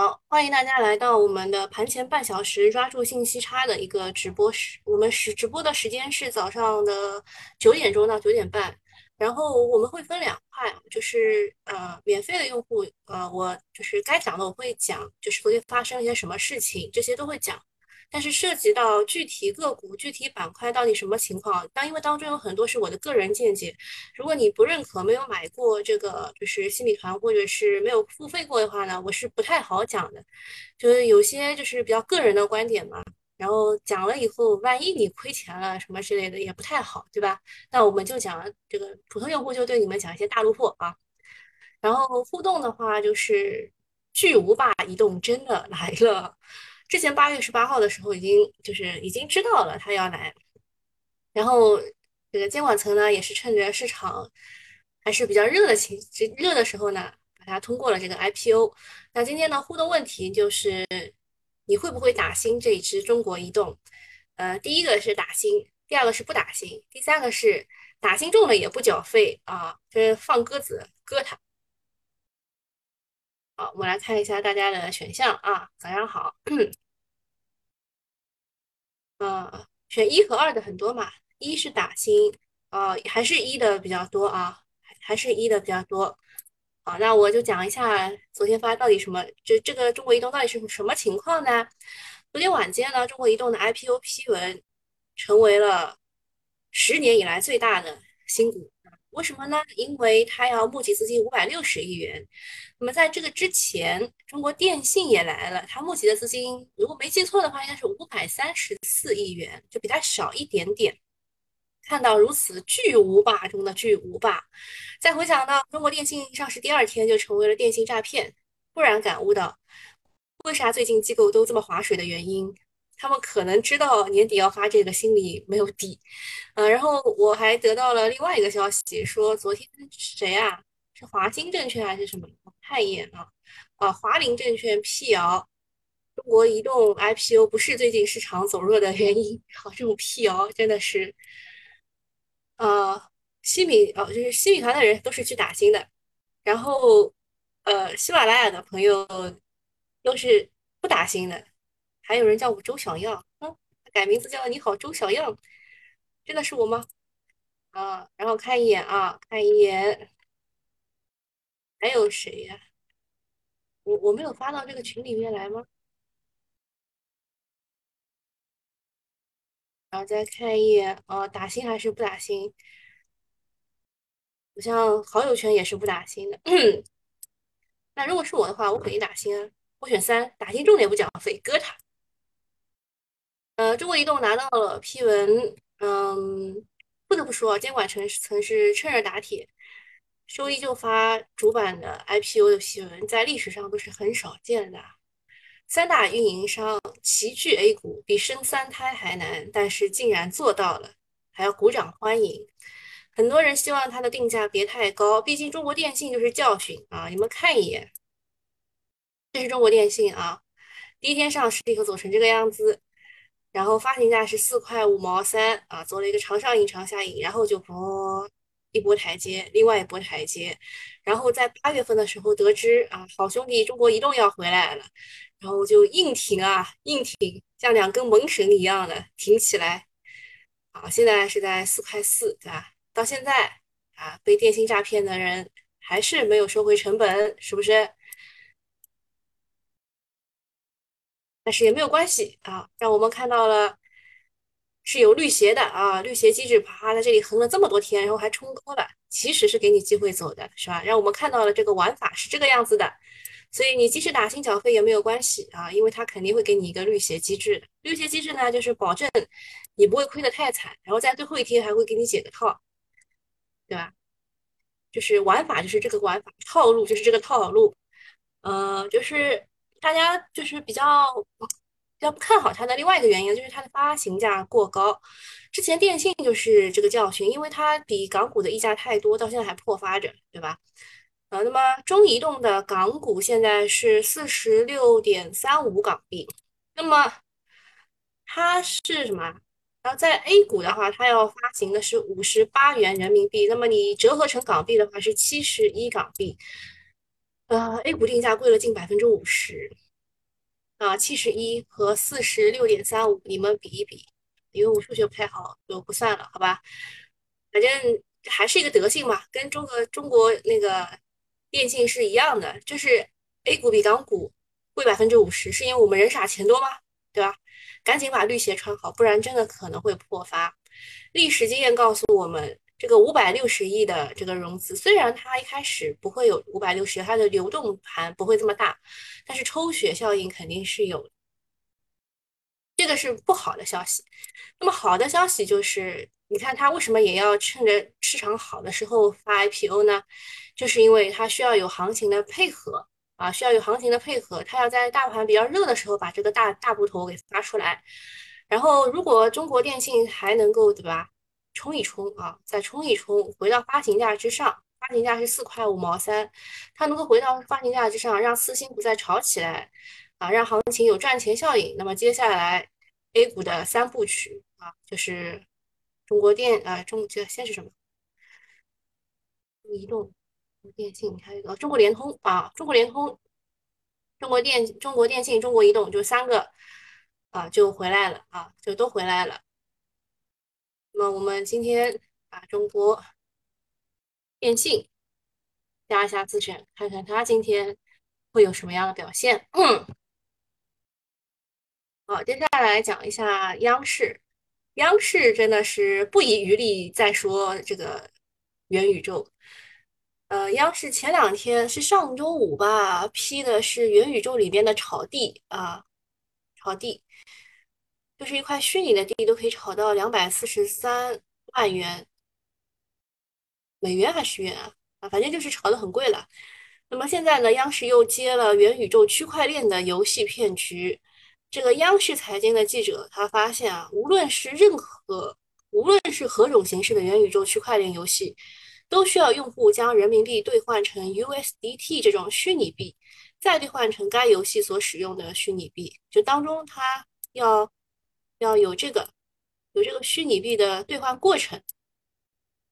好，欢迎大家来到我们的盘前半小时抓住信息差的一个直播时，我们是直播的时间是早上的九点钟到九点半，然后我们会分两块，就是呃免费的用户，呃我就是该讲的我会讲，就是昨天发生了一些什么事情，这些都会讲。但是涉及到具体个股、具体板块到底什么情况，当因为当中有很多是我的个人见解，如果你不认可、没有买过这个就是新米团或者是没有付费过的话呢，我是不太好讲的。就是有些就是比较个人的观点嘛，然后讲了以后，万一你亏钱了什么之类的也不太好，对吧？那我们就讲这个普通用户就对你们讲一些大路货啊。然后互动的话就是巨无霸移动真的来了。之前八月十八号的时候，已经就是已经知道了他要来，然后这个监管层呢，也是趁着市场还是比较热的情热的时候呢，把它通过了这个 IPO。那今天的互动问题就是，你会不会打新这一支中国移动？呃，第一个是打新，第二个是不打新，第三个是打新中了也不缴费啊，就是放鸽子割它。我们来看一下大家的选项啊。早上好，呃，选一和二的很多嘛，一是打新，呃，还是一的比较多啊，还是一的比较多。好，那我就讲一下昨天发到底什么，这这个中国移动到底是什么情况呢？昨天晚间呢，中国移动的 IPO 批文成为了十年以来最大的新股。为什么呢？因为它要募集资金五百六十亿元。那么在这个之前，中国电信也来了，它募集的资金如果没记错的话，应该是五百三十四亿元，就比它少一点点。看到如此巨无霸中的巨无霸，再回想到中国电信上市第二天就成为了电信诈骗，忽然感悟到为啥最近机构都这么划水的原因。他们可能知道年底要发这个，心里没有底。呃，然后我还得到了另外一个消息，说昨天谁啊？是华兴证券还是什么？我看一眼啊，啊，华林证券辟谣，中国移动 IPO 不是最近市场走弱的原因。好，这种辟谣真的是，呃，西米哦，就是西米团的人都是去打新的，然后呃，喜马拉雅的朋友都是不打新的。还有人叫我周小样，嗯，改名字叫你好周小样，真的是我吗？啊，然后看一眼啊，看一眼，还有谁呀？我我没有发到这个群里面来吗？然后再看一眼，啊，打新还是不打新？好像好友圈也是不打新的。那如果是我的话，我肯定打新啊，我选三，打新重点不缴费，割它。呃，中国移动拿到了批文，嗯，不得不说，监管层层是趁热打铁，周一就发主板的 IPO 的批文，在历史上都是很少见的。三大运营商齐聚 A 股，比生三胎还难，但是竟然做到了，还要鼓掌欢迎。很多人希望它的定价别太高，毕竟中国电信就是教训啊！你们看一眼，这是中国电信啊，第一天上市立刻走成这个样子。然后发行价是四块五毛三啊，做了一个长上影长下影，然后就波一波台阶，另外一波台阶，然后在八月份的时候得知啊，好兄弟中国移动要回来了，然后就硬挺啊，硬挺，像两根猛绳一样的挺起来，啊，现在是在四块四，对吧？到现在啊，被电信诈骗的人还是没有收回成本，是不是？但是也没有关系啊，让我们看到了是有绿鞋的啊，绿鞋机制啪在这里横了这么多天，然后还冲高了，其实是给你机会走的，是吧？让我们看到了这个玩法是这个样子的，所以你即使打新缴费也没有关系啊，因为它肯定会给你一个绿鞋机制。绿鞋机制呢，就是保证你不会亏得太惨，然后在最后一天还会给你解个套，对吧？就是玩法就是这个玩法，套路就是这个套路，呃，就是。大家就是比较比较不看好它的另外一个原因，就是它的发行价过高。之前电信就是这个教训，因为它比港股的溢价太多，到现在还破发着，对吧？呃，那么中移动的港股现在是四十六点三五港币，那么它是什么？然后在 A 股的话，它要发行的是五十八元人民币，那么你折合成港币的话是七十一港币。呃，A 股定价贵了近百分之五十，啊，七十一和四十六点三五，你们比一比，因为我数学不太好，就不算了，好吧？反正还是一个德性嘛，跟中国中国那个电信是一样的，就是 A 股比港股贵百分之五十，是因为我们人傻钱多吗？对吧？赶紧把绿鞋穿好，不然真的可能会破发。历史经验告诉我们，这个五百六十亿的这个融资，虽然它一开始不会有五百六十，它的流动盘不会这么大，但是抽血效应肯定是有，这个是不好的消息。那么好的消息就是，你看它为什么也要趁着市场好的时候发 IPO 呢？就是因为它需要有行情的配合啊，需要有行情的配合，它要在大盘比较热的时候把这个大大部头给发出来。然后，如果中国电信还能够对吧，冲一冲啊，再冲一冲，回到发行价之上，发行价是四块五毛三，它能够回到发行价之上，让四星不再炒起来啊，让行情有赚钱效应。那么接下来 A 股的三部曲啊，就是中国电啊，中这先是什么？移动、电信，还有一个中国联通啊，中国联通、中国电、中国电信、中国移动，就三个。啊，就回来了啊，就都回来了。那么我们今天把中国电信加一下自选，看看它今天会有什么样的表现。嗯好，接下来讲一下央视。央视真的是不遗余力在说这个元宇宙。呃，央视前两天是上周五吧，批的是元宇宙里边的炒地啊，炒地。就是一块虚拟的地都可以炒到两百四十三万元美元还是元啊？啊，反正就是炒的很贵了。那么现在呢，央视又接了元宇宙区块链的游戏骗局。这个央视财经的记者他发现啊，无论是任何，无论是何种形式的元宇宙区块链游戏，都需要用户将人民币兑换成 USDT 这种虚拟币，再兑换成该游戏所使用的虚拟币。就当中它要。要有这个，有这个虚拟币的兑换过程，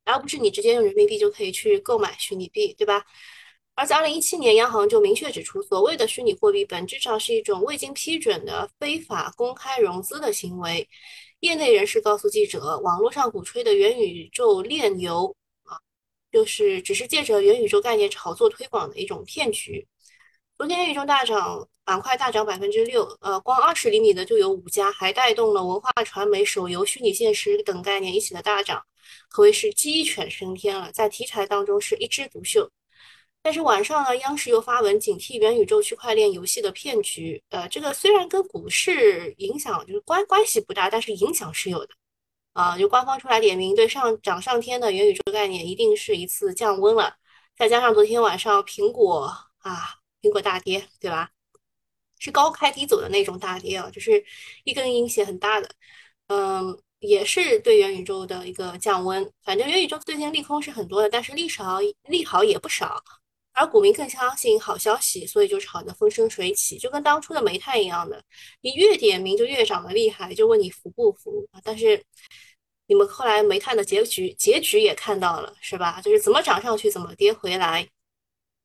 而不是你直接用人民币就可以去购买虚拟币，对吧？而在二零一七年，央行就明确指出，所谓的虚拟货币本质上是一种未经批准的非法公开融资的行为。业内人士告诉记者，网络上鼓吹的元宇宙炼油啊，就是只是借着元宇宙概念炒作推广的一种骗局。昨天元宇宙大涨，板块大涨百分之六，呃，光二十厘米的就有五家，还带动了文化传媒、手游、虚拟现实等概念一起的大涨，可谓是鸡犬升天了，在题材当中是一枝独秀。但是晚上呢，央视又发文警惕元宇宙区块链游戏的骗局，呃，这个虽然跟股市影响就是关关系不大，但是影响是有的，啊，就官方出来点名，对上涨上天的元宇宙概念一定是一次降温了，再加上昨天晚上苹果啊。苹果大跌，对吧？是高开低走的那种大跌啊，就是一根阴线很大的，嗯，也是对元宇宙的一个降温。反正元宇宙最近利空是很多的，但是利少利好也不少，而股民更相信好消息，所以就炒得风生水起，就跟当初的煤炭一样的，你越点名就越涨得厉害，就问你服不服？但是你们后来煤炭的结局结局也看到了，是吧？就是怎么涨上去，怎么跌回来。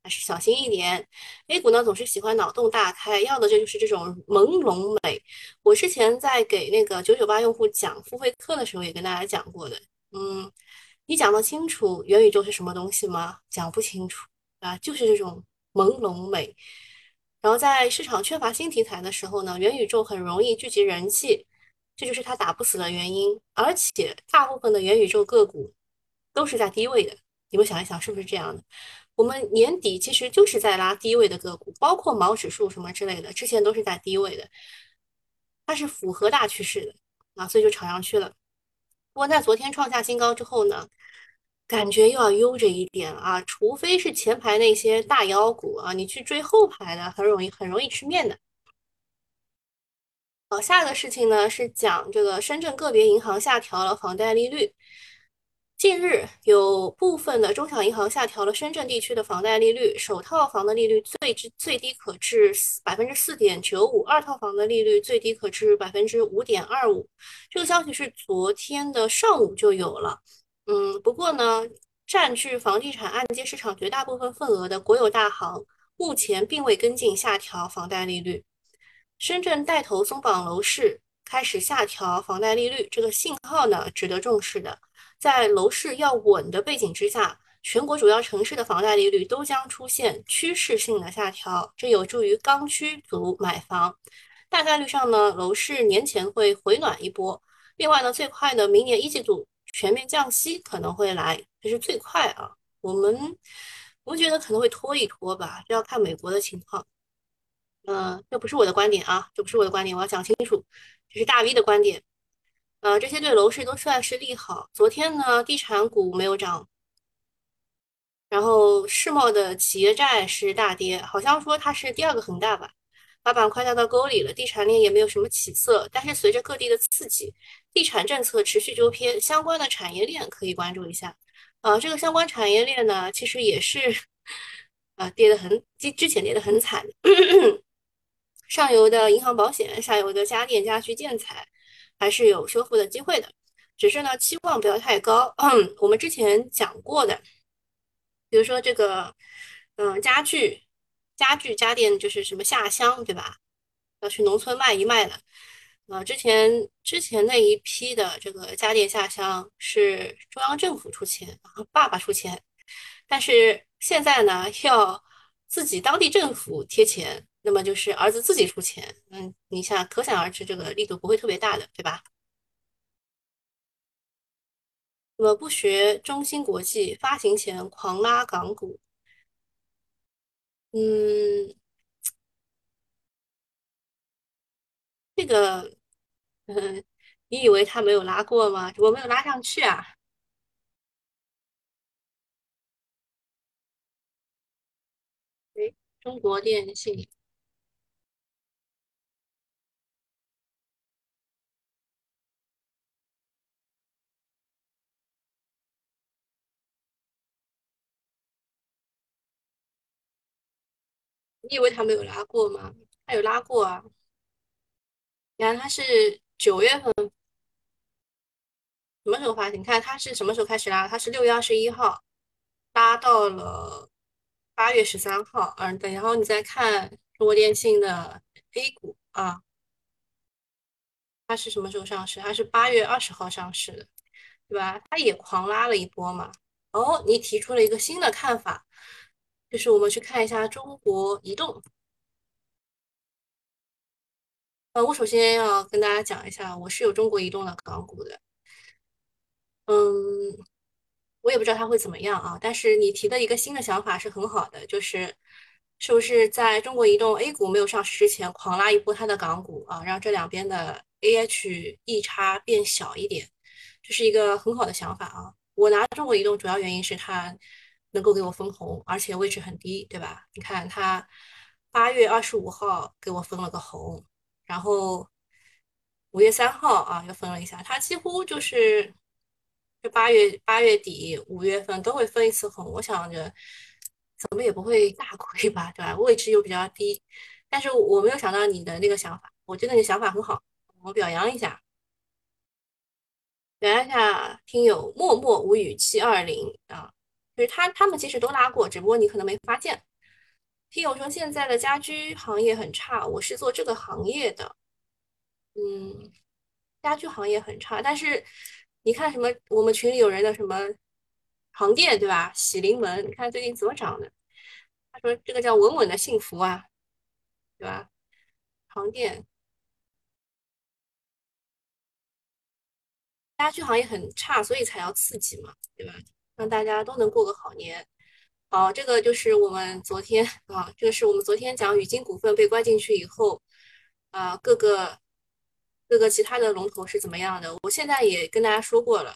还是小心一点，A 股呢总是喜欢脑洞大开，要的这就是这种朦胧美。我之前在给那个九九八用户讲付费课的时候，也跟大家讲过的。嗯，你讲得清楚元宇宙是什么东西吗？讲不清楚啊，就是这种朦胧美。然后在市场缺乏新题材的时候呢，元宇宙很容易聚集人气，这就是它打不死的原因。而且大部分的元宇宙个股都是在低位的，你们想一想是不是这样的？我们年底其实就是在拉低位的个股，包括毛指数什么之类的，之前都是在低位的，它是符合大趋势的啊，所以就炒上去了。不过在昨天创下新高之后呢，感觉又要悠着一点啊，除非是前排那些大妖股啊，你去追后排的，很容易很容易吃面的。好，下一个事情呢是讲这个深圳个别银行下调了房贷利率。近日，有部分的中小银行下调了深圳地区的房贷利率，首套房的利率最最低可至百分之四点九五，二套房的利率最低可至百分之五点二五。这个消息是昨天的上午就有了。嗯，不过呢，占据房地产按揭市场绝大部分份额的国有大行目前并未跟进下调房贷利率。深圳带头松绑楼市，开始下调房贷利率，这个信号呢值得重视的。在楼市要稳的背景之下，全国主要城市的房贷利率都将出现趋势性的下调，这有助于刚需族买房。大概率上呢，楼市年前会回暖一波。另外呢，最快的明年一季度全面降息可能会来，这是最快啊。我们我觉得可能会拖一拖吧，这要看美国的情况。嗯，这不是我的观点啊，这不是我的观点，我要讲清楚，这是大 V 的观点。呃，这些对楼市都算是利好。昨天呢，地产股没有涨，然后世贸的企业债是大跌，好像说它是第二个恒大吧，把板块带到沟里了。地产链也没有什么起色，但是随着各地的刺激，地产政策持续纠偏，相关的产业链可以关注一下。呃，这个相关产业链呢，其实也是，呃，跌得很，之之前跌得很惨。上游的银行、保险，下游的家电、家居、建材，还是有修复的机会的。只是呢，期望不要太高。我们之前讲过的，比如说这个，嗯，家具、家具、家电，就是什么下乡，对吧？要去农村卖一卖的。呃，之前之前那一批的这个家电下乡是中央政府出钱，爸爸出钱，但是现在呢，要自己当地政府贴钱。那么就是儿子自己出钱，嗯，你想可想而知，这个力度不会特别大的，对吧？那么不学中芯国际发行前狂拉港股，嗯，这个，嗯，你以为他没有拉过吗？我没有拉上去啊。诶，中国电信。你以为他没有拉过吗？他有拉过啊！你看他是九月份什么时候发行？你看他是什么时候开始拉？他是六月二十一号拉到了八月十三号。嗯，对。然后你再看中国电信的 A 股啊，它是什么时候上市？它是八月二十号上市的，对吧？它也狂拉了一波嘛。哦，你提出了一个新的看法。就是我们去看一下中国移动。呃，我首先要跟大家讲一下，我是有中国移动的港股的。嗯，我也不知道它会怎么样啊。但是你提的一个新的想法是很好的，就是是不是在中国移动 A 股没有上市之前，狂拉一波它的港股啊，让这两边的 A H 异差变小一点，这是一个很好的想法啊。我拿中国移动主要原因是它。能够给我分红，而且位置很低，对吧？你看他八月二十五号给我分了个红，然后五月三号啊又分了一下，他几乎就是就八月八月底五月份都会分一次红。我想着怎么也不会大亏吧，对吧？位置又比较低，但是我没有想到你的那个想法，我觉得你想法很好，我表扬一下。表扬一下听友默默无语七二零啊。就是他，他们其实都拉过，只不过你可能没发现。听友说现在的家居行业很差，我是做这个行业的，嗯，家居行业很差。但是你看什么，我们群里有人的什么床垫对吧？喜临门，你看最近怎么涨的？他说这个叫稳稳的幸福啊，对吧？床垫，家居行业很差，所以才要刺激嘛，对吧？让大家都能过个好年。好，这个就是我们昨天啊，这个是我们昨天讲宇金股份被关进去以后，啊，各个各个其他的龙头是怎么样的。我现在也跟大家说过了，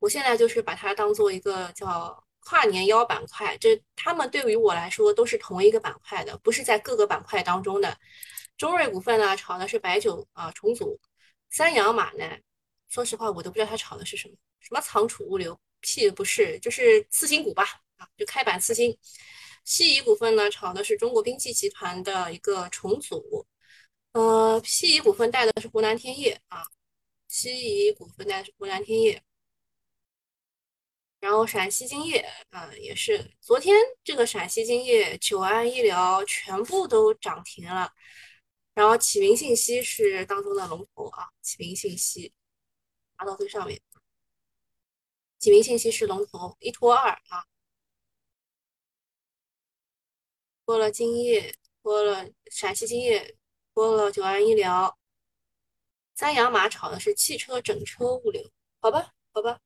我现在就是把它当做一个叫跨年腰板块，这他们对于我来说都是同一个板块的，不是在各个板块当中的。中瑞股份呢，炒的是白酒啊重组，三洋马呢，说实话我都不知道它炒的是什么，什么仓储物流。屁不是，就是次新股吧，啊，就开板次新。西仪股份呢，炒的是中国兵器集团的一个重组。呃，西仪股份带的是湖南天业啊，西仪股份带的是湖南天业。然后陕西金业啊，也是昨天这个陕西金业、久安医疗全部都涨停了。然后启明信息是当中的龙头啊，启明信息爬到最上面，启明信息是龙头，一拖二啊，拖了金叶，拖了陕西金叶，拖了九安医疗，三洋马炒的是汽车整车物流，好吧，好吧。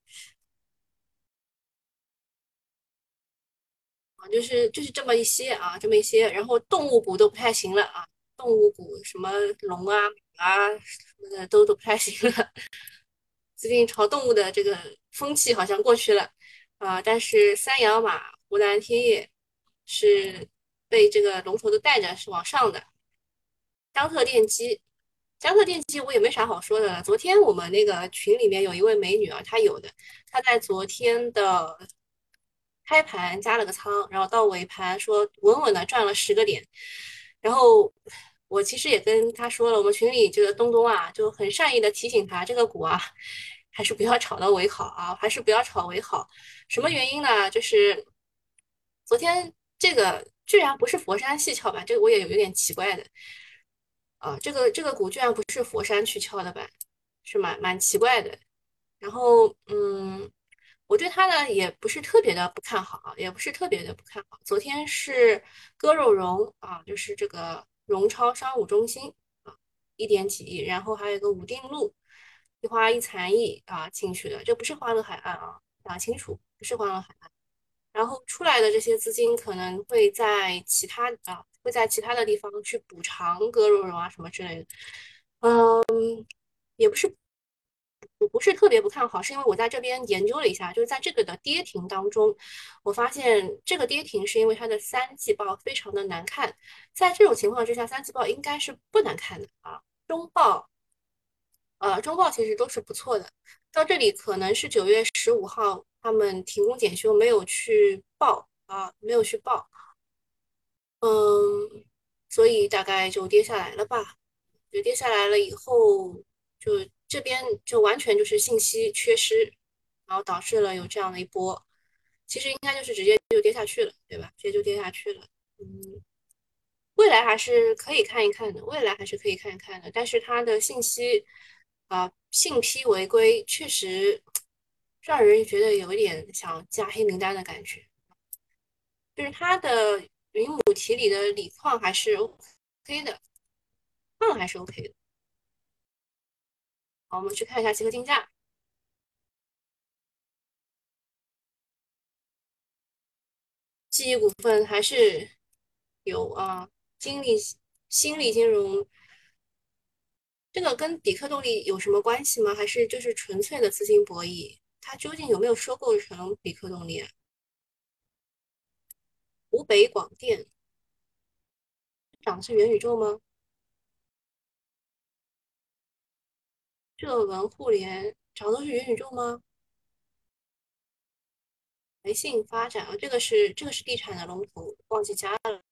啊，就是就是这么一些啊，这么一些，然后动物股都不太行了啊，动物股什么龙啊、马啊什么的都都不太行了。最近炒动物的这个风气好像过去了啊，但是三洋马、湖南天业是被这个龙头都带着是往上的。江特电机，江特电机我也没啥好说的了。昨天我们那个群里面有一位美女啊，她有的，她在昨天的。开盘加了个仓，然后到尾盘说稳稳的赚了十个点，然后我其实也跟他说了，我们群里这个东东啊就很善意的提醒他，这个股啊还是不要炒到为好啊，还是不要炒为好。什么原因呢？就是昨天这个居然不是佛山系撬板，这个我也有有点奇怪的啊，这个这个股居然不是佛山去撬的板，是蛮蛮奇怪的。然后嗯。我对它呢也不是特别的不看好啊，也不是特别的不看好。昨天是割肉融啊，就是这个荣超商务中心啊，一点几亿，然后还有一个武定路一花一残亿啊进去的，这不是欢乐海岸啊，讲清楚不是欢乐海岸。然后出来的这些资金可能会在其他啊，会在其他的地方去补偿割肉融啊什么之类的，嗯，也不是。我不是特别不看好，是因为我在这边研究了一下，就是在这个的跌停当中，我发现这个跌停是因为它的三季报非常的难看，在这种情况之下，三季报应该是不难看的啊，中报，呃，中报其实都是不错的。到这里可能是九月十五号他们停工检修没有去报啊，没有去报，嗯，所以大概就跌下来了吧，就跌下来了以后就。这边就完全就是信息缺失，然后导致了有这样的一波，其实应该就是直接就跌下去了，对吧？直接就跌下去了。嗯，未来还是可以看一看的，未来还是可以看一看的。但是它的信息啊，信批违规确实让人觉得有一点想加黑名单的感觉。就是它的云母题里的锂矿还是 OK 的，矿还是 OK 的。好，我们去看一下集合竞价。记忆股份还是有啊，金利、新力金融，这个跟比克动力有什么关系吗？还是就是纯粹的资金博弈？它究竟有没有收购成比克动力？啊湖北广电涨的是元宇宙吗？浙文互联涨的是元宇宙吗？来信发展啊，这个是这个是地产的龙头，忘记加了。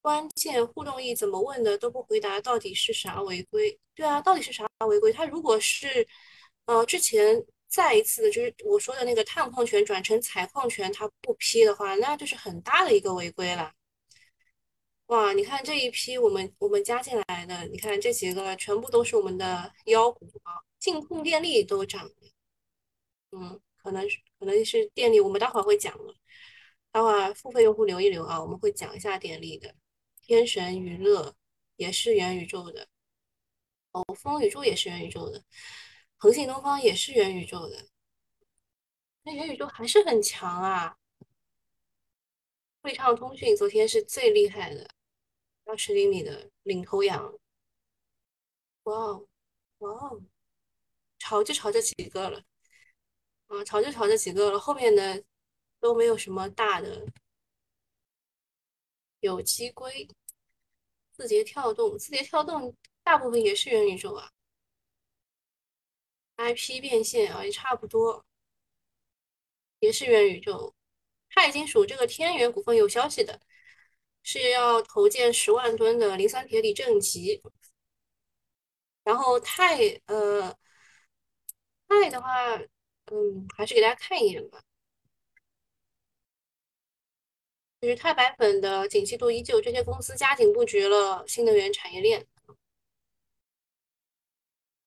关键互动易怎么问的都不回答，到底是啥违规？对啊，到底是啥违规？他如果是呃之前再一次就是我说的那个探矿权转成采矿权，他不批的话，那就是很大的一个违规了。哇，你看这一批我们我们加进来的，你看这几个全部都是我们的妖股啊，净控电力都涨了，嗯，可能是可能是电力，我们待会儿会讲了，待会儿付费用户留一留啊，我们会讲一下电力的。天神娱乐也是元宇宙的，哦，风宇宙也是元宇宙的，恒信东方也是元宇宙的，那元宇宙还是很强啊。汇畅通讯昨天是最厉害的。二十厘米的领头羊，哇哦，哇哦，炒就炒这几个了，啊，炒就炒这几个了，后面的都没有什么大的。有机硅、字节跳动，字节跳动大部分也是元宇宙啊。IP 变现啊，也差不多，也是元宇宙。钛金属这个天元股份有消息的。是要投建十万吨的磷酸铁锂正极，然后钛，呃，钛的话，嗯，还是给大家看一眼吧。就是钛白粉的景气度依旧，这些公司加紧布局了新能源产业链。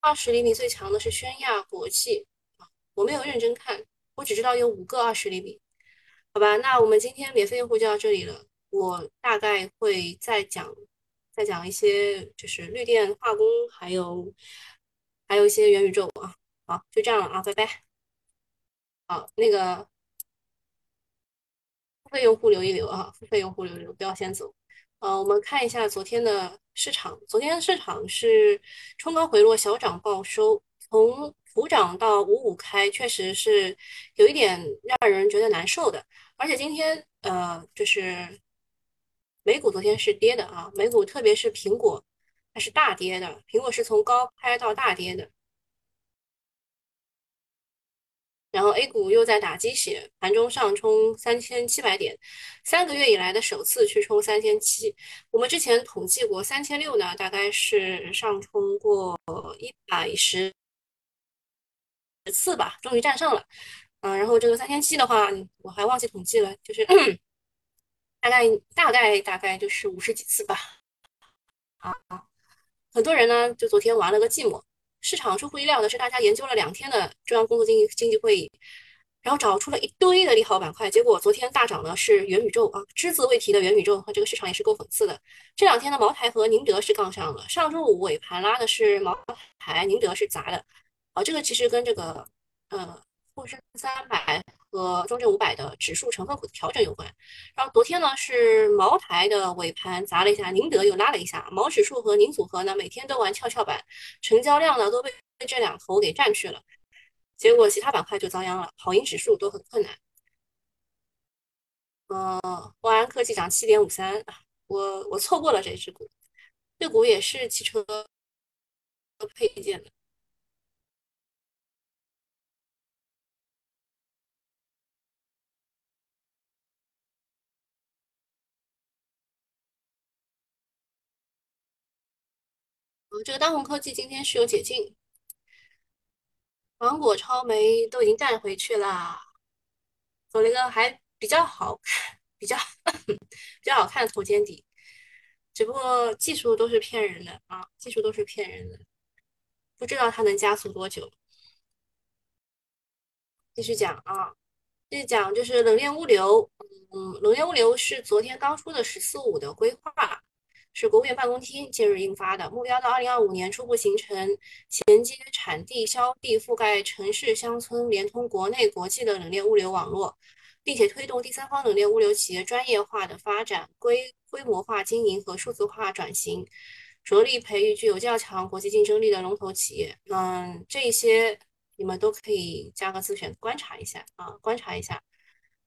二十厘米最强的是宣亚国际，我没有认真看，我只知道有五个二十厘米。好吧，那我们今天免费用户就到这里了。我大概会再讲，再讲一些就是绿电化工，还有还有一些元宇宙啊。好，就这样了啊，拜拜。好，那个付费用户留一留啊，付费用户留一留，不要先走。呃，我们看一下昨天的市场，昨天的市场是冲高回落，小涨报收，从普涨到五五开，确实是有一点让人觉得难受的。而且今天呃，就是美股昨天是跌的啊，美股特别是苹果，它是大跌的，苹果是从高开到大跌的。然后 A 股又在打鸡血，盘中上冲三千七百点，三个月以来的首次去冲三千七。我们之前统计过，三千六呢，大概是上冲过一百十次吧，终于站上了。嗯，然后这个三千七的话，我还忘记统计了，就是大概大概大概就是五十几次吧。啊，很多人呢，就昨天玩了个寂寞。市场出乎意料的是，大家研究了两天的中央工作经济经济会议，然后找出了一堆的利好板块。结果昨天大涨的是元宇宙啊，只字未提的元宇宙，和这个市场也是够讽刺的。这两天的茅台和宁德是杠上了，上周五尾盘拉的是茅台，宁德是砸的。啊，这个其实跟这个呃沪深三百和中证五百的指数成分股的调整有关。然后昨天呢是茅台的尾盘砸了一下，宁德又拉了一下，毛指数和宁组合呢每天都玩跷跷板，成交量呢都被这两头给占去了，结果其他板块就遭殃了，跑赢指数都很困难。呃，万安科技涨七点五三，我我错过了这只股，这股也是汽车配件的。这个当红科技今天是有解禁，芒果、超媒都已经带回去啦，走了一个还比较好看、比较 比较好看的头肩底，只不过技术都是骗人的啊，技术都是骗人的，不知道它能加速多久。继续讲啊，继续讲就是冷链物流，嗯，冷链物流是昨天刚出的“十四五”的规划。是国务院办公厅近日印发的，目标到二零二五年初步形成衔接产地、销地、覆盖城市、乡村、连通国内国际的冷链物流网络，并且推动第三方冷链物流企业专业化的发展、规规模化经营和数字化转型，着力培育具有较强国际竞争力的龙头企业。嗯，这些你们都可以加个自选观察一下啊，观察一下。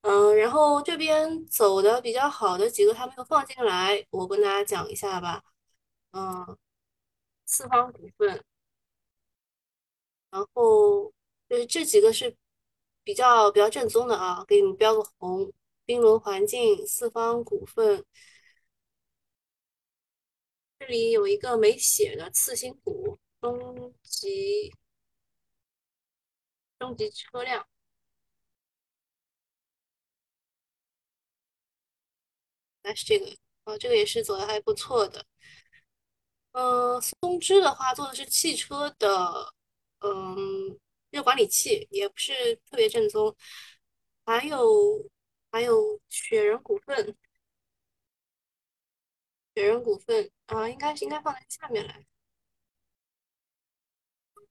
嗯，然后这边走的比较好的几个他没有放进来，我跟大家讲一下吧。嗯，四方股份，然后就是这几个是比较比较正宗的啊，给你们标个红。冰轮环境、四方股份，这里有一个没写的次新股，中级中级车辆。那是这个，哦，这个也是走的还不错的。嗯，松芝的话做的是汽车的，嗯，热管理器，也不是特别正宗。还有还有雪人股份，雪人股份啊，应该是应该放在下面来。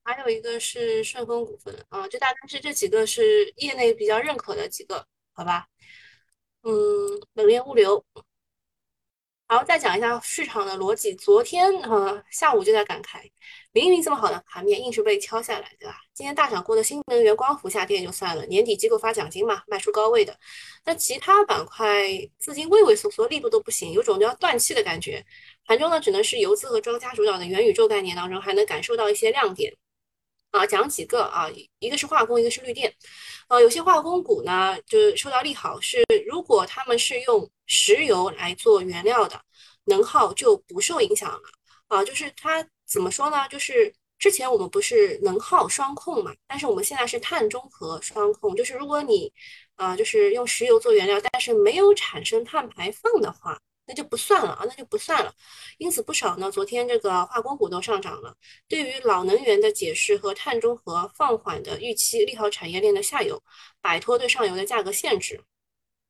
还有一个是顺丰股份啊，这大概是这几个是业内比较认可的几个，好吧？嗯，冷链物流。好，再讲一下市场的逻辑。昨天呃下午就在感慨，明明这么好的盘面，硬是被敲下来，对吧？今天大涨过的新能源光伏下跌就算了，年底机构发奖金嘛，卖出高位的。那其他板块资金畏畏缩缩，力度都不行，有种要断气的感觉。盘中呢，只能是游资和庄家主导的元宇宙概念当中，还能感受到一些亮点。啊，讲几个啊，一个是化工，一个是绿电。呃，有些化工股呢，就是受到利好，是如果他们是用石油来做原料的，能耗就不受影响了。啊，就是它怎么说呢？就是之前我们不是能耗双控嘛，但是我们现在是碳中和双控，就是如果你啊，就是用石油做原料，但是没有产生碳排放的话，那就不算了啊，那就不算了。因此不少呢，昨天这个化工股都上涨了。对于老能源的解释和碳中和放缓的预期，利好产业链的下游，摆脱对上游的价格限制。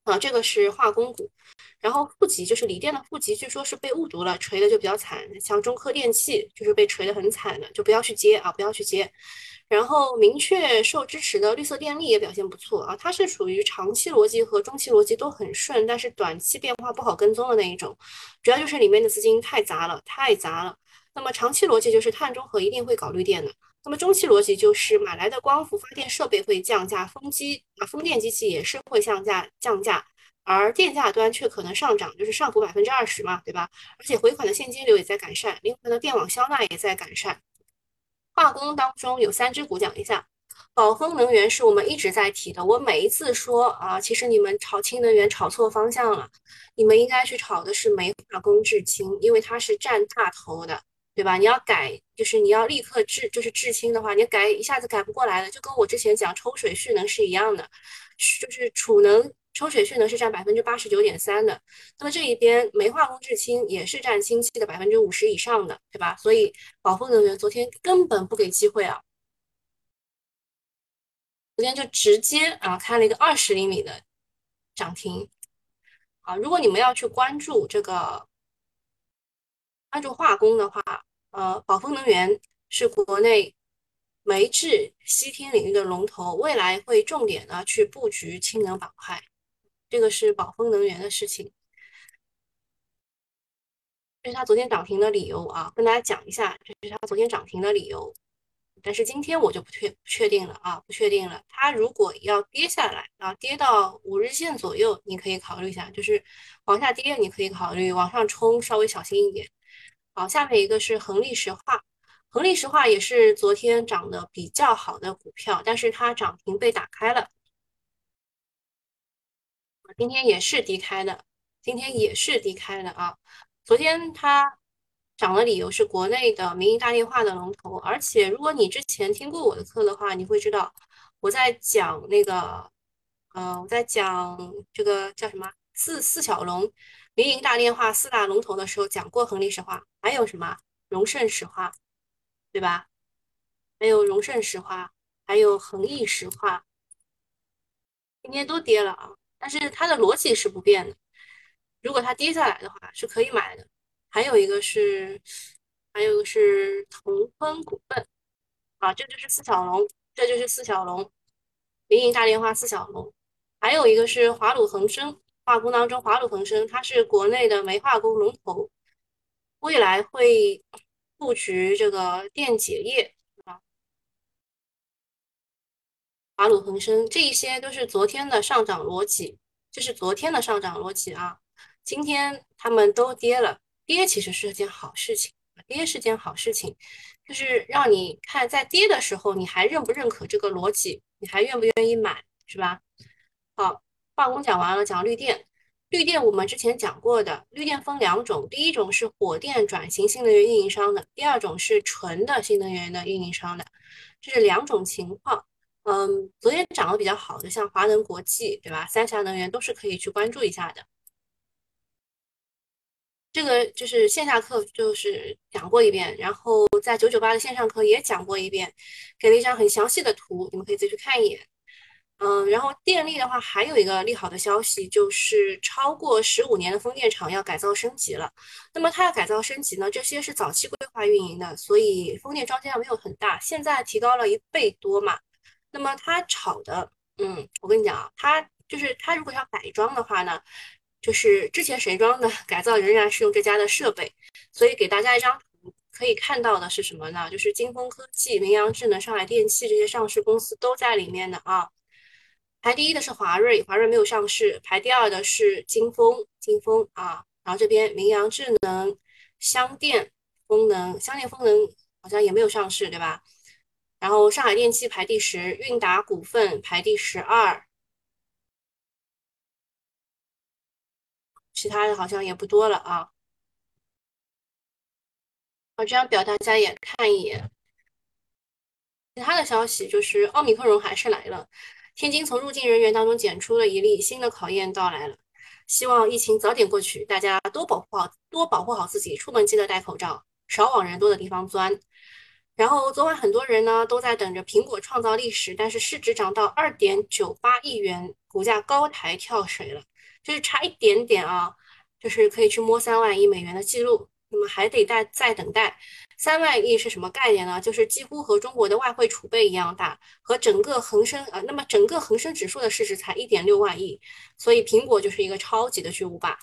啊，这个是化工股，然后负极就是锂电的负极，据说是被误读了，锤的就比较惨。像中科电器就是被锤的很惨的，就不要去接啊，不要去接。然后明确受支持的绿色电力也表现不错啊，它是属于长期逻辑和中期逻辑都很顺，但是短期变化不好跟踪的那一种。主要就是里面的资金太杂了，太杂了。那么长期逻辑就是碳中和一定会搞绿电的。那么中期逻辑就是买来的光伏发电设备会降价，风机啊风电机器也是会降价降价，而电价端却可能上涨，就是上浮百分之二十嘛，对吧？而且回款的现金流也在改善，灵活的电网销纳也在改善。化工当中有三只股讲一下，宝丰能源是我们一直在提的，我每一次说啊，其实你们炒氢能源炒错方向了，你们应该去炒的是煤化工制氢，因为它是占大头的。对吧？你要改，就是你要立刻制，就是制氢的话，你改一下子改不过来的，就跟我之前讲抽水蓄能是一样的，就是储能抽水蓄能是占百分之八十九点三的，那么这一边煤化工制氢也是占氢气的百分之五十以上的，对吧？所以宝丰能源昨天根本不给机会啊，昨天就直接啊开了一个二十厘米的涨停，啊，如果你们要去关注这个。关注化工的话，呃，宝丰能源是国内煤制烯烃领域的龙头，未来会重点呢去布局氢能板块，这个是宝丰能源的事情。这是它昨天涨停的理由啊，跟大家讲一下，这是它昨天涨停的理由。但是今天我就不确不确定了啊，不确定了。它如果要跌下来啊，跌到五日线左右，你可以考虑一下，就是往下跌你可以考虑，往上冲稍微小心一点。好，下面一个是恒力石化，恒力石化也是昨天涨得比较好的股票，但是它涨停被打开了，今天也是低开的，今天也是低开的啊。昨天它涨的理由是国内的民营大电话的龙头，而且如果你之前听过我的课的话，你会知道我在讲那个，呃，我在讲这个叫什么四四小龙。民营大电话四大龙头的时候讲过恒力石化，还有什么荣盛石化，对吧？还有荣盛石化，还有恒益石化，今天都跌了啊。但是它的逻辑是不变的，如果它跌下来的话是可以买的。还有一个是，还有一个是同坤股份，啊，这就是四小龙，这就是四小龙，民营大电话四小龙，还有一个是华鲁恒生。化工当中，华鲁恒生它是国内的煤化工龙头，未来会布局这个电解液啊。华鲁恒生这一些都是昨天的上涨逻辑，这是昨天的上涨逻辑啊。今天他们都跌了，跌其实是件好事情，跌是件好事情，就是让你看在跌的时候，你还认不认可这个逻辑，你还愿不愿意买，是吧？好。化工讲完了，讲绿电。绿电我们之前讲过的，绿电分两种，第一种是火电转型新能源运营商的，第二种是纯的新能源的运营商的，这是两种情况。嗯，昨天涨得比较好的，像华能国际，对吧？三峡能源都是可以去关注一下的。这个就是线下课就是讲过一遍，然后在九九八的线上课也讲过一遍，给了一张很详细的图，你们可以自己去看一眼。嗯，然后电力的话，还有一个利好的消息，就是超过十五年的风电场要改造升级了。那么它要改造升级呢，这些是早期规划运营的，所以风电装机量没有很大，现在提高了一倍多嘛。那么它炒的，嗯，我跟你讲啊，它就是它如果要改装的话呢，就是之前谁装的改造仍然是用这家的设备，所以给大家一张图，可以看到的是什么呢？就是金风科技、明阳智能、上海电气这些上市公司都在里面的啊。排第一的是华瑞，华瑞没有上市。排第二的是金风，金风啊。然后这边明阳智能、香电风能、香电风能好像也没有上市，对吧？然后上海电气排第十，韵达股份排第十二，其他的好像也不多了啊。我这张表大家也看一眼。其他的消息就是奥米克戎还是来了。天津从入境人员当中检出了一例，新的考验到来了。希望疫情早点过去，大家多保护好，多保护好自己，出门记得戴口罩，少往人多的地方钻。然后昨晚很多人呢都在等着苹果创造历史，但是市值涨到二点九八亿元，股价高台跳水了，就是差一点点啊，就是可以去摸三万亿美元的记录。那么还得再再等待。三万亿是什么概念呢？就是几乎和中国的外汇储备一样大，和整个恒生啊，那么整个恒生指数的市值才一点六万亿，所以苹果就是一个超级的巨无霸。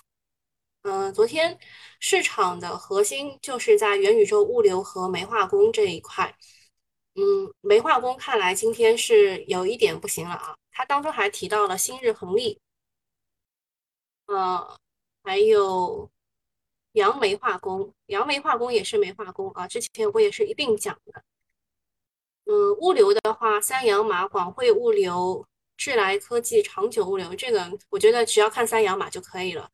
嗯，昨天市场的核心就是在元宇宙、物流和煤化工这一块。嗯，煤化工看来今天是有一点不行了啊。它当中还提到了新日恒力，呃，还有杨煤化工，杨煤化工也是煤化工啊。之前我也是一并讲的。嗯，物流的话，三洋马、广汇物流、智来科技、长久物流，这个我觉得只要看三洋马就可以了。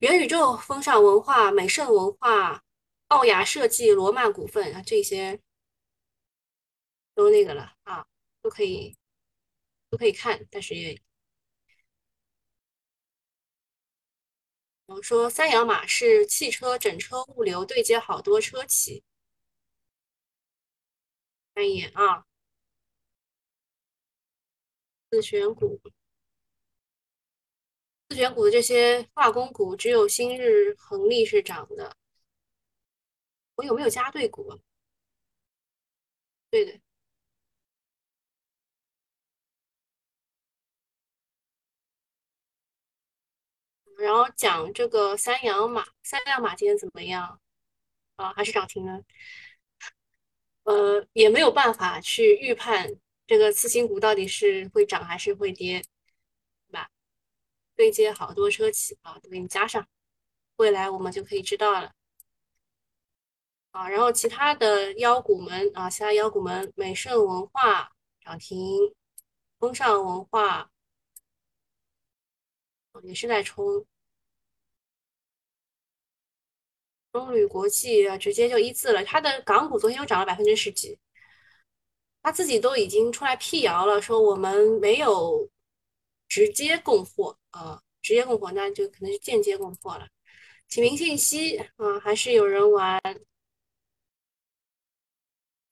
元宇宙、风尚文化、美盛文化、奥雅设计、罗曼股份啊，这些都那个了啊，都可以都可以看，但是也，我说三洋马是汽车整车物流对接好多车企，看一眼啊，自选股。自选股的这些化工股，只有新日恒力是涨的。我有没有加对股啊？对的。然后讲这个三洋马，三洋马今天怎么样？啊，还是涨停了。呃，也没有办法去预判这个次新股到底是会涨还是会跌，对接好多车企啊，都给你加上，未来我们就可以知道了啊。然后其他的妖股们啊，其他妖股们，美盛文化涨停，风尚文化也是在冲，中铝国际啊，直接就一字了。它的港股昨天又涨了百分之十几，他自己都已经出来辟谣了，说我们没有直接供货。啊，直接供货那就可能是间接供货了。启明信息啊，还是有人玩。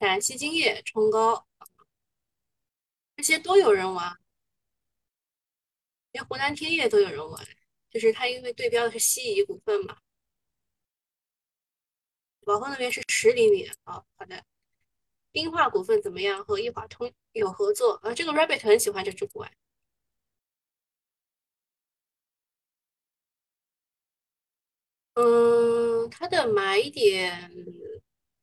陕西金业冲高，这些都有人玩，连湖南天业都有人玩，就是它因为对标的是西仪股份嘛。宝丰那边是十厘米啊，好的。冰化股份怎么样？和易华通有合作啊，这个 Rabbit 很喜欢这只股啊。嗯，它的买点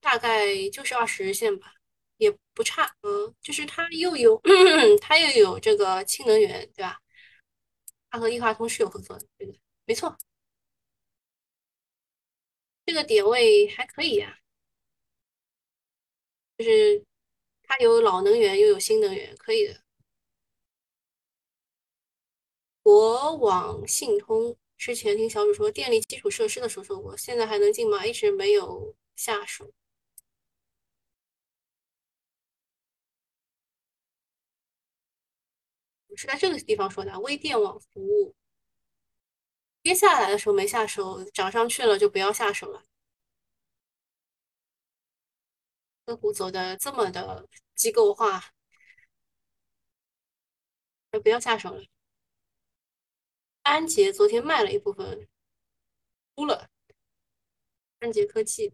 大概就是二十日线吧，也不差。嗯，就是它又有 它又有这个氢能源，对吧？它和易华通是有合作的，对的，没错。这个点位还可以呀，就是它有老能源又有新能源，可以的。国网信通。之前听小主说电力基础设施的时候说过，现在还能进吗？一直没有下手。是在这个地方说的，微电网服务跌下来的时候没下手，涨上去了就不要下手了。个股走的这么的机构化，就不要下手了。安捷昨天卖了一部分，出了。安捷科技，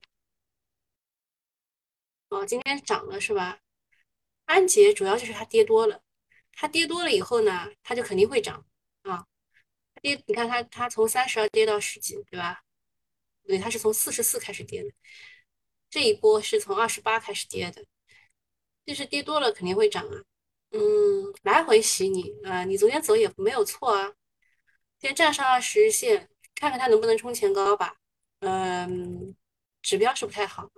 哦，今天涨了是吧？安捷主要就是它跌多了，它跌多了以后呢，它就肯定会涨啊。跌，你看它它从三十二跌到十几，对吧？对，它是从四十四开始跌的，这一波是从二十八开始跌的，就是跌多了肯定会涨啊。嗯，来回洗你啊，你昨天走也没有错啊。先站上二十日线，看看它能不能冲前高吧。嗯，指标是不太好，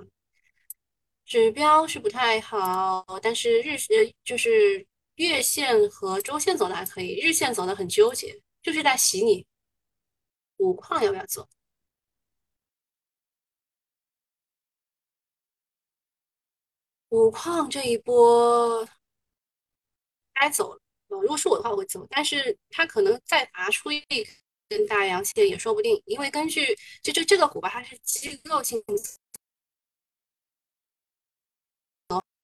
指标是不太好，但是日呃就是月线和周线走的还可以，日线走的很纠结，就是在洗你。五矿要不要做？五矿这一波该走了，如果是我的话，我会走，但是他可能再拔出一根大阳线也说不定，因为根据就就这个股吧，它是机构性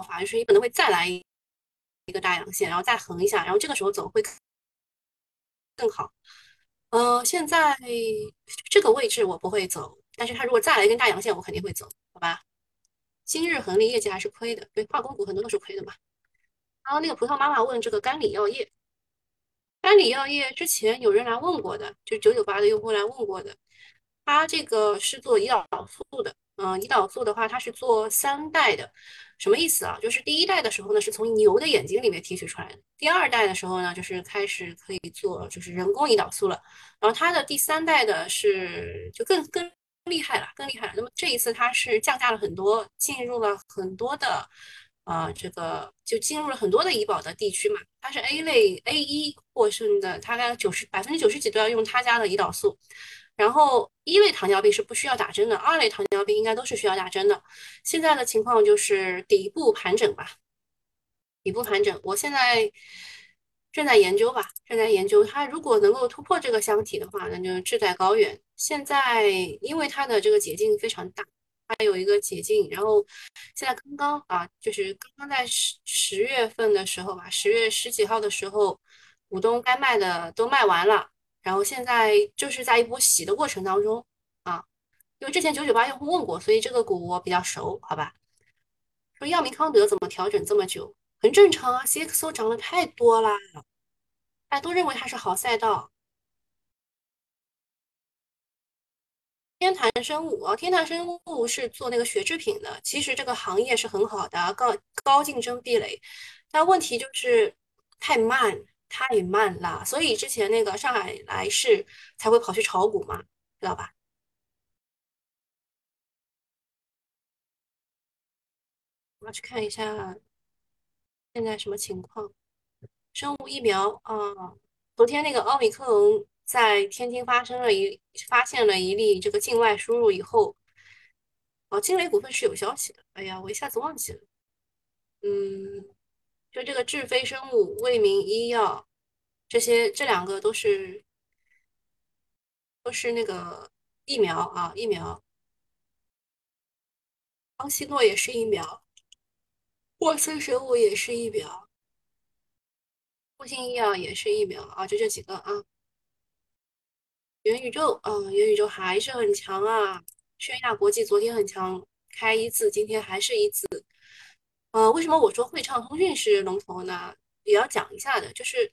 法就是可能会再来一个大阳线，然后再横一下，然后这个时候走会更好。呃，现在这个位置我不会走，但是它如果再来一根大阳线，我肯定会走，好吧？今日恒利业绩还是亏的，对，化工股很多都是亏的嘛。然后那个葡萄妈妈问这个甘李药业，甘李药业之前有人来问过的，就九九八的用户来问过的，它这个是做胰岛素的，嗯，胰岛素的话它是做三代的，什么意思啊？就是第一代的时候呢是从牛的眼睛里面提取出来的，第二代的时候呢就是开始可以做就是人工胰岛素了，然后它的第三代的是就更更厉害了，更厉害了。那么这一次它是降价了很多，进入了很多的。啊，这个就进入了很多的医保的地区嘛，它是 A 类 A 一获胜的，它概九十百分之九十几都要用他家的胰岛素。然后一类糖尿病是不需要打针的，二类糖尿病应该都是需要打针的。现在的情况就是底部盘整吧，底部盘整。我现在正在研究吧，正在研究它如果能够突破这个箱体的话，那就志在高远。现在因为它的这个解禁非常大。它有一个解禁，然后现在刚刚啊，就是刚刚在十十月份的时候吧，十月十几号的时候，股东该卖的都卖完了，然后现在就是在一波洗的过程当中啊。因为之前九九八用户问过，所以这个股我比较熟，好吧？说药明康德怎么调整这么久？很正常啊，CXO 涨了太多啦，大家都认为它是好赛道。天坛生物啊，天坛生物是做那个血制品的。其实这个行业是很好的，高高竞争壁垒，但问题就是太慢，太慢了。所以之前那个上海来世才会跑去炒股嘛，知道吧？我要去看一下现在什么情况。生物疫苗啊，昨天那个奥密克戎。在天津发生了一发现了一例这个境外输入以后，哦，金雷股份是有消息的。哎呀，我一下子忘记了。嗯，就这个智飞生物、卫明医药这些，这两个都是都是那个疫苗啊，疫苗。康希诺也是疫苗，沃森生物也是疫苗，复星医药也是疫苗啊，就这几个啊。元宇宙，嗯，元宇宙还是很强啊。轩亚国际昨天很强，开一字，今天还是一字。呃，为什么我说汇畅通讯是龙头呢？也要讲一下的，就是，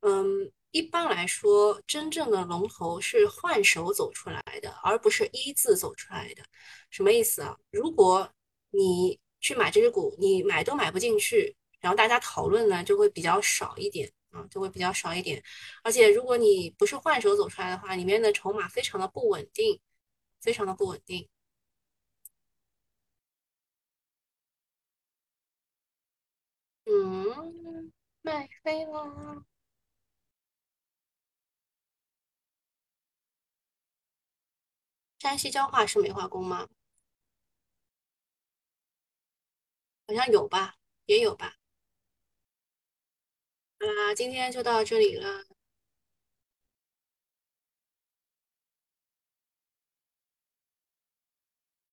嗯，一般来说，真正的龙头是换手走出来的，而不是一字走出来的。什么意思啊？如果你去买这只股，你买都买不进去，然后大家讨论呢，就会比较少一点。啊，就会比较少一点，而且如果你不是换手走出来的话，里面的筹码非常的不稳定，非常的不稳定。嗯，卖飞了。山西焦化是煤化工吗？好像有吧，也有吧。啦，今天就到这里了。